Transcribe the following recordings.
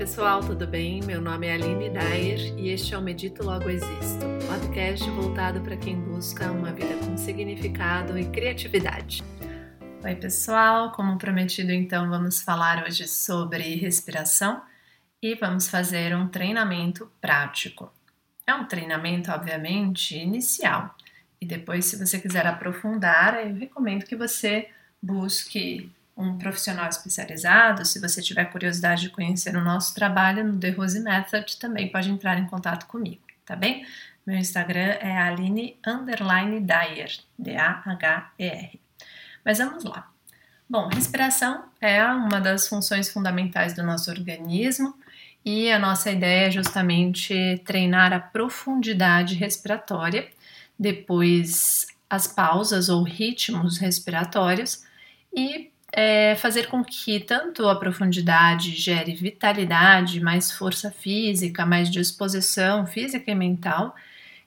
pessoal, tudo bem? Meu nome é Aline Dyer e este é o Medito Logo Existo, podcast voltado para quem busca uma vida com significado e criatividade. Oi, pessoal, como prometido, então vamos falar hoje sobre respiração e vamos fazer um treinamento prático. É um treinamento, obviamente, inicial e depois, se você quiser aprofundar, eu recomendo que você busque um profissional especializado, se você tiver curiosidade de conhecer o nosso trabalho no The Rose Method, também pode entrar em contato comigo, tá bem? Meu Instagram é Aline Underline D-A-H-E-R. Mas vamos lá. Bom, respiração é uma das funções fundamentais do nosso organismo e a nossa ideia é justamente treinar a profundidade respiratória, depois as pausas ou ritmos respiratórios e é fazer com que tanto a profundidade gere vitalidade, mais força física, mais disposição física e mental,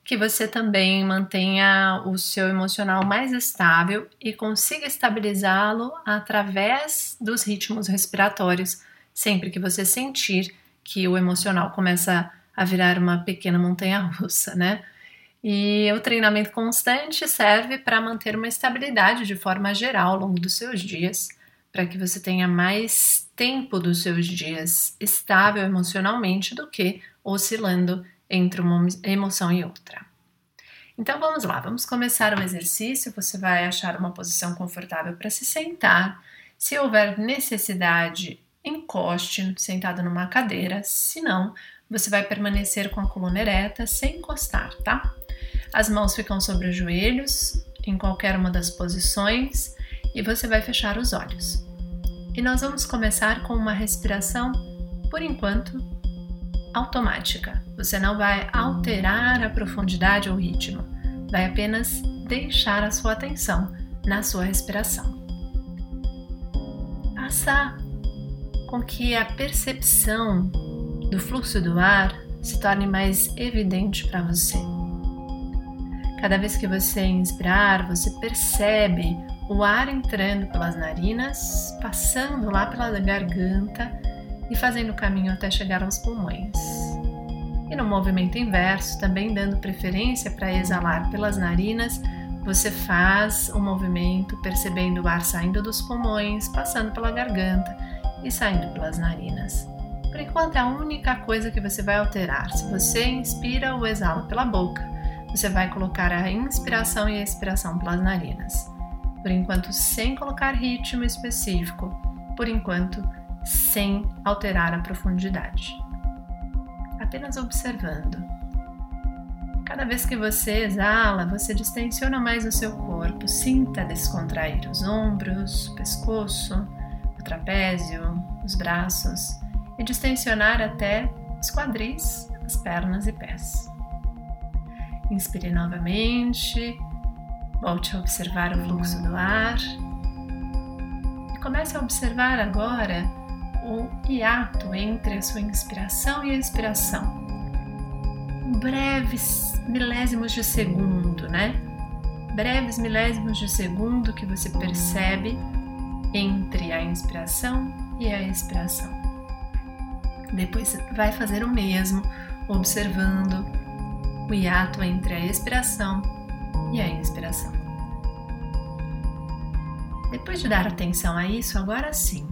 que você também mantenha o seu emocional mais estável e consiga estabilizá-lo através dos ritmos respiratórios, sempre que você sentir que o emocional começa a virar uma pequena montanha russa, né? E o treinamento constante serve para manter uma estabilidade de forma geral ao longo dos seus dias, para que você tenha mais tempo dos seus dias estável emocionalmente do que oscilando entre uma emoção e outra. Então vamos lá, vamos começar o exercício. Você vai achar uma posição confortável para se sentar. Se houver necessidade, encoste sentado numa cadeira, se não, você vai permanecer com a coluna ereta sem encostar, tá? As mãos ficam sobre os joelhos, em qualquer uma das posições, e você vai fechar os olhos. E nós vamos começar com uma respiração, por enquanto, automática. Você não vai alterar a profundidade ou ritmo, vai apenas deixar a sua atenção na sua respiração. Passar com que a percepção do fluxo do ar se torne mais evidente para você. Cada vez que você inspirar, você percebe o ar entrando pelas narinas, passando lá pela garganta e fazendo o caminho até chegar aos pulmões. E no movimento inverso, também dando preferência para exalar pelas narinas, você faz o movimento percebendo o ar saindo dos pulmões, passando pela garganta e saindo pelas narinas. Por enquanto é a única coisa que você vai alterar. Se você inspira ou exala pela boca, você vai colocar a inspiração e a expiração pelas narinas. Por enquanto, sem colocar ritmo específico, por enquanto, sem alterar a profundidade. Apenas observando. Cada vez que você exala, você distensiona mais o seu corpo. Sinta descontrair os ombros, o pescoço, o trapézio, os braços e distensionar até os quadris, as pernas e pés. Inspire novamente, volte a observar o fluxo do ar e comece a observar agora o hiato entre a sua inspiração e a expiração. Breves milésimos de segundo, né? Breves milésimos de segundo que você percebe entre a inspiração e a expiração. Depois vai fazer o mesmo, observando o hiato entre a expiração e a inspiração. Depois de dar atenção a isso, agora sim,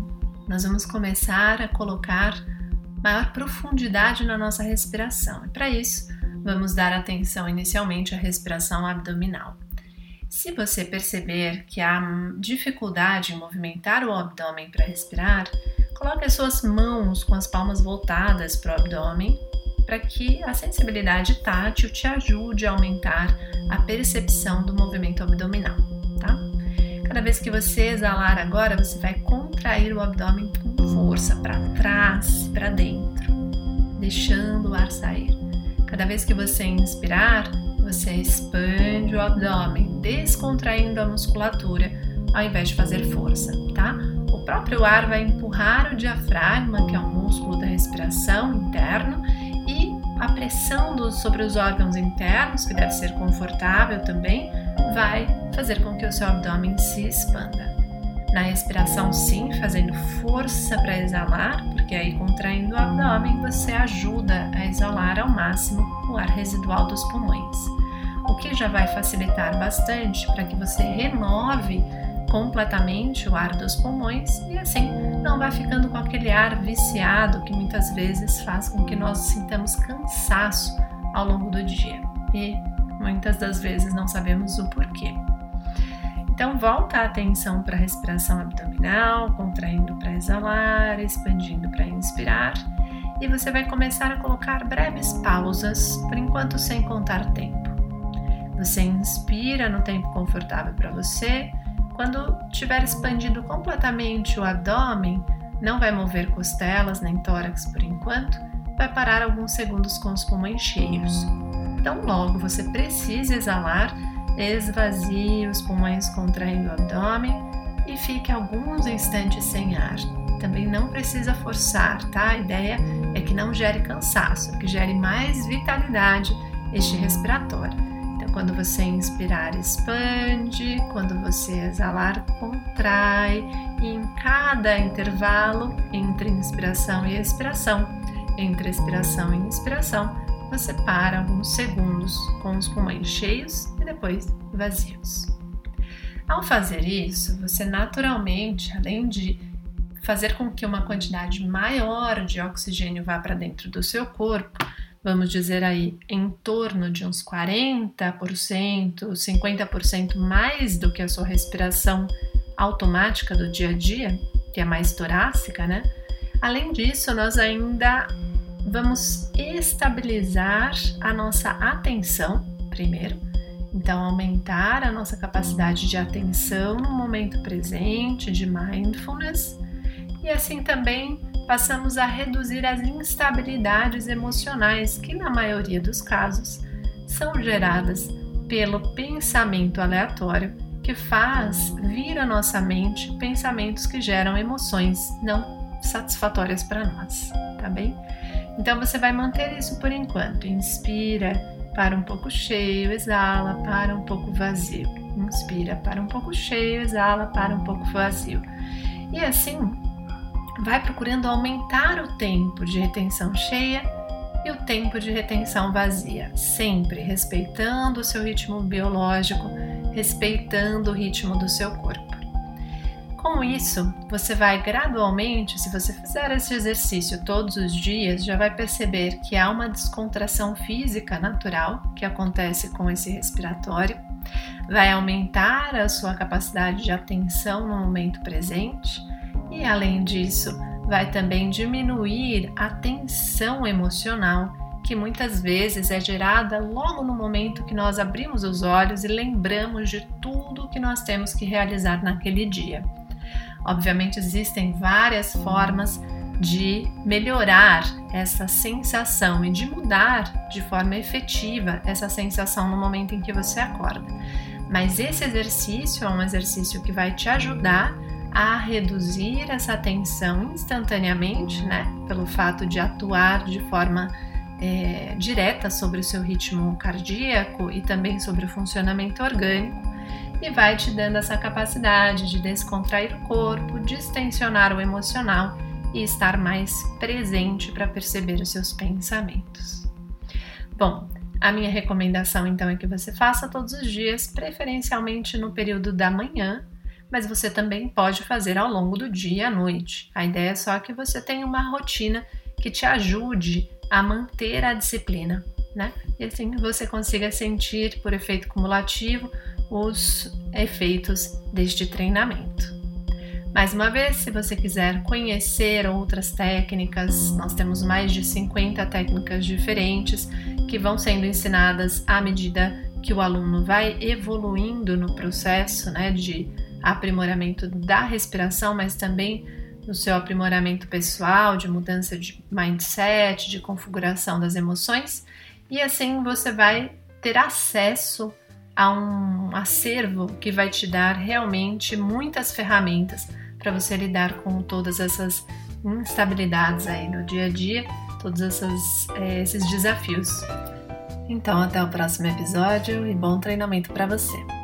nós vamos começar a colocar maior profundidade na nossa respiração. E para isso, vamos dar atenção inicialmente à respiração abdominal. Se você perceber que há dificuldade em movimentar o abdômen para respirar, coloque as suas mãos com as palmas voltadas para o abdômen para que a sensibilidade tátil te ajude a aumentar a percepção do movimento abdominal, tá? Cada vez que você exalar agora, você vai contrair o abdômen com força para trás, para dentro, deixando o ar sair. Cada vez que você inspirar, você expande o abdômen, descontraindo a musculatura, ao invés de fazer força, tá? O próprio ar vai empurrar o diafragma, que é o músculo da respiração interno, a pressão do, sobre os órgãos internos, que deve ser confortável também, vai fazer com que o seu abdômen se expanda. Na respiração, sim, fazendo força para exalar, porque aí contraindo o abdômen você ajuda a exalar ao máximo o ar residual dos pulmões, o que já vai facilitar bastante para que você renove completamente o ar dos pulmões e assim não vai ficando com aquele ar viciado que muitas vezes faz com que nós sintamos cansaço ao longo do dia e muitas das vezes não sabemos o porquê. Então, volta a atenção para a respiração abdominal, contraindo para exalar, expandindo para inspirar, e você vai começar a colocar breves pausas, por enquanto sem contar tempo. Você inspira no tempo confortável para você. Quando tiver expandido completamente o abdômen, não vai mover costelas nem tórax por enquanto, vai parar alguns segundos com os pulmões cheios. Então, logo você precisa exalar, esvazie os pulmões contraindo o abdômen e fique alguns instantes sem ar. Também não precisa forçar, tá? A ideia é que não gere cansaço, que gere mais vitalidade este respiratório. Quando você inspirar, expande, quando você exalar, contrai, e em cada intervalo entre inspiração e expiração, entre expiração e inspiração, você para alguns segundos com os pulmões cheios e depois vazios. Ao fazer isso, você naturalmente, além de fazer com que uma quantidade maior de oxigênio vá para dentro do seu corpo, vamos dizer aí em torno de uns 40%, 50% mais do que a sua respiração automática do dia a dia, que é mais torácica, né? Além disso, nós ainda vamos estabilizar a nossa atenção primeiro. Então, aumentar a nossa capacidade de atenção no momento presente, de mindfulness, e assim também passamos a reduzir as instabilidades emocionais que, na maioria dos casos, são geradas pelo pensamento aleatório que faz vir à nossa mente pensamentos que geram emoções não satisfatórias para nós, tá bem? Então você vai manter isso por enquanto. Inspira para um pouco cheio, exala para um pouco vazio. Inspira para um pouco cheio, exala para um pouco vazio. E assim, vai procurando aumentar o tempo de retenção cheia e o tempo de retenção vazia, sempre respeitando o seu ritmo biológico, respeitando o ritmo do seu corpo. Com isso, você vai gradualmente, se você fizer esse exercício todos os dias, já vai perceber que há uma descontração física natural que acontece com esse respiratório, vai aumentar a sua capacidade de atenção no momento presente e, além disso, vai também diminuir a tensão emocional que muitas vezes é gerada logo no momento que nós abrimos os olhos e lembramos de tudo que nós temos que realizar naquele dia. Obviamente, existem várias formas de melhorar essa sensação e de mudar de forma efetiva essa sensação no momento em que você acorda. Mas esse exercício é um exercício que vai te ajudar a reduzir essa tensão instantaneamente, né? Pelo fato de atuar de forma é, direta sobre o seu ritmo cardíaco e também sobre o funcionamento orgânico e vai te dando essa capacidade de descontrair o corpo, distensionar o emocional e estar mais presente para perceber os seus pensamentos. Bom, a minha recomendação então é que você faça todos os dias, preferencialmente no período da manhã, mas você também pode fazer ao longo do dia e à noite. A ideia é só que você tenha uma rotina que te ajude a manter a disciplina, né? E assim você consiga sentir, por efeito cumulativo, os efeitos deste treinamento. Mais uma vez, se você quiser conhecer outras técnicas, nós temos mais de 50 técnicas diferentes que vão sendo ensinadas à medida que o aluno vai evoluindo no processo né, de aprimoramento da respiração, mas também no seu aprimoramento pessoal, de mudança de mindset, de configuração das emoções, e assim você vai ter acesso a um acervo que vai te dar realmente muitas ferramentas para você lidar com todas essas instabilidades aí no dia a dia, todos essas, é, esses desafios. Então, até o próximo episódio e bom treinamento para você!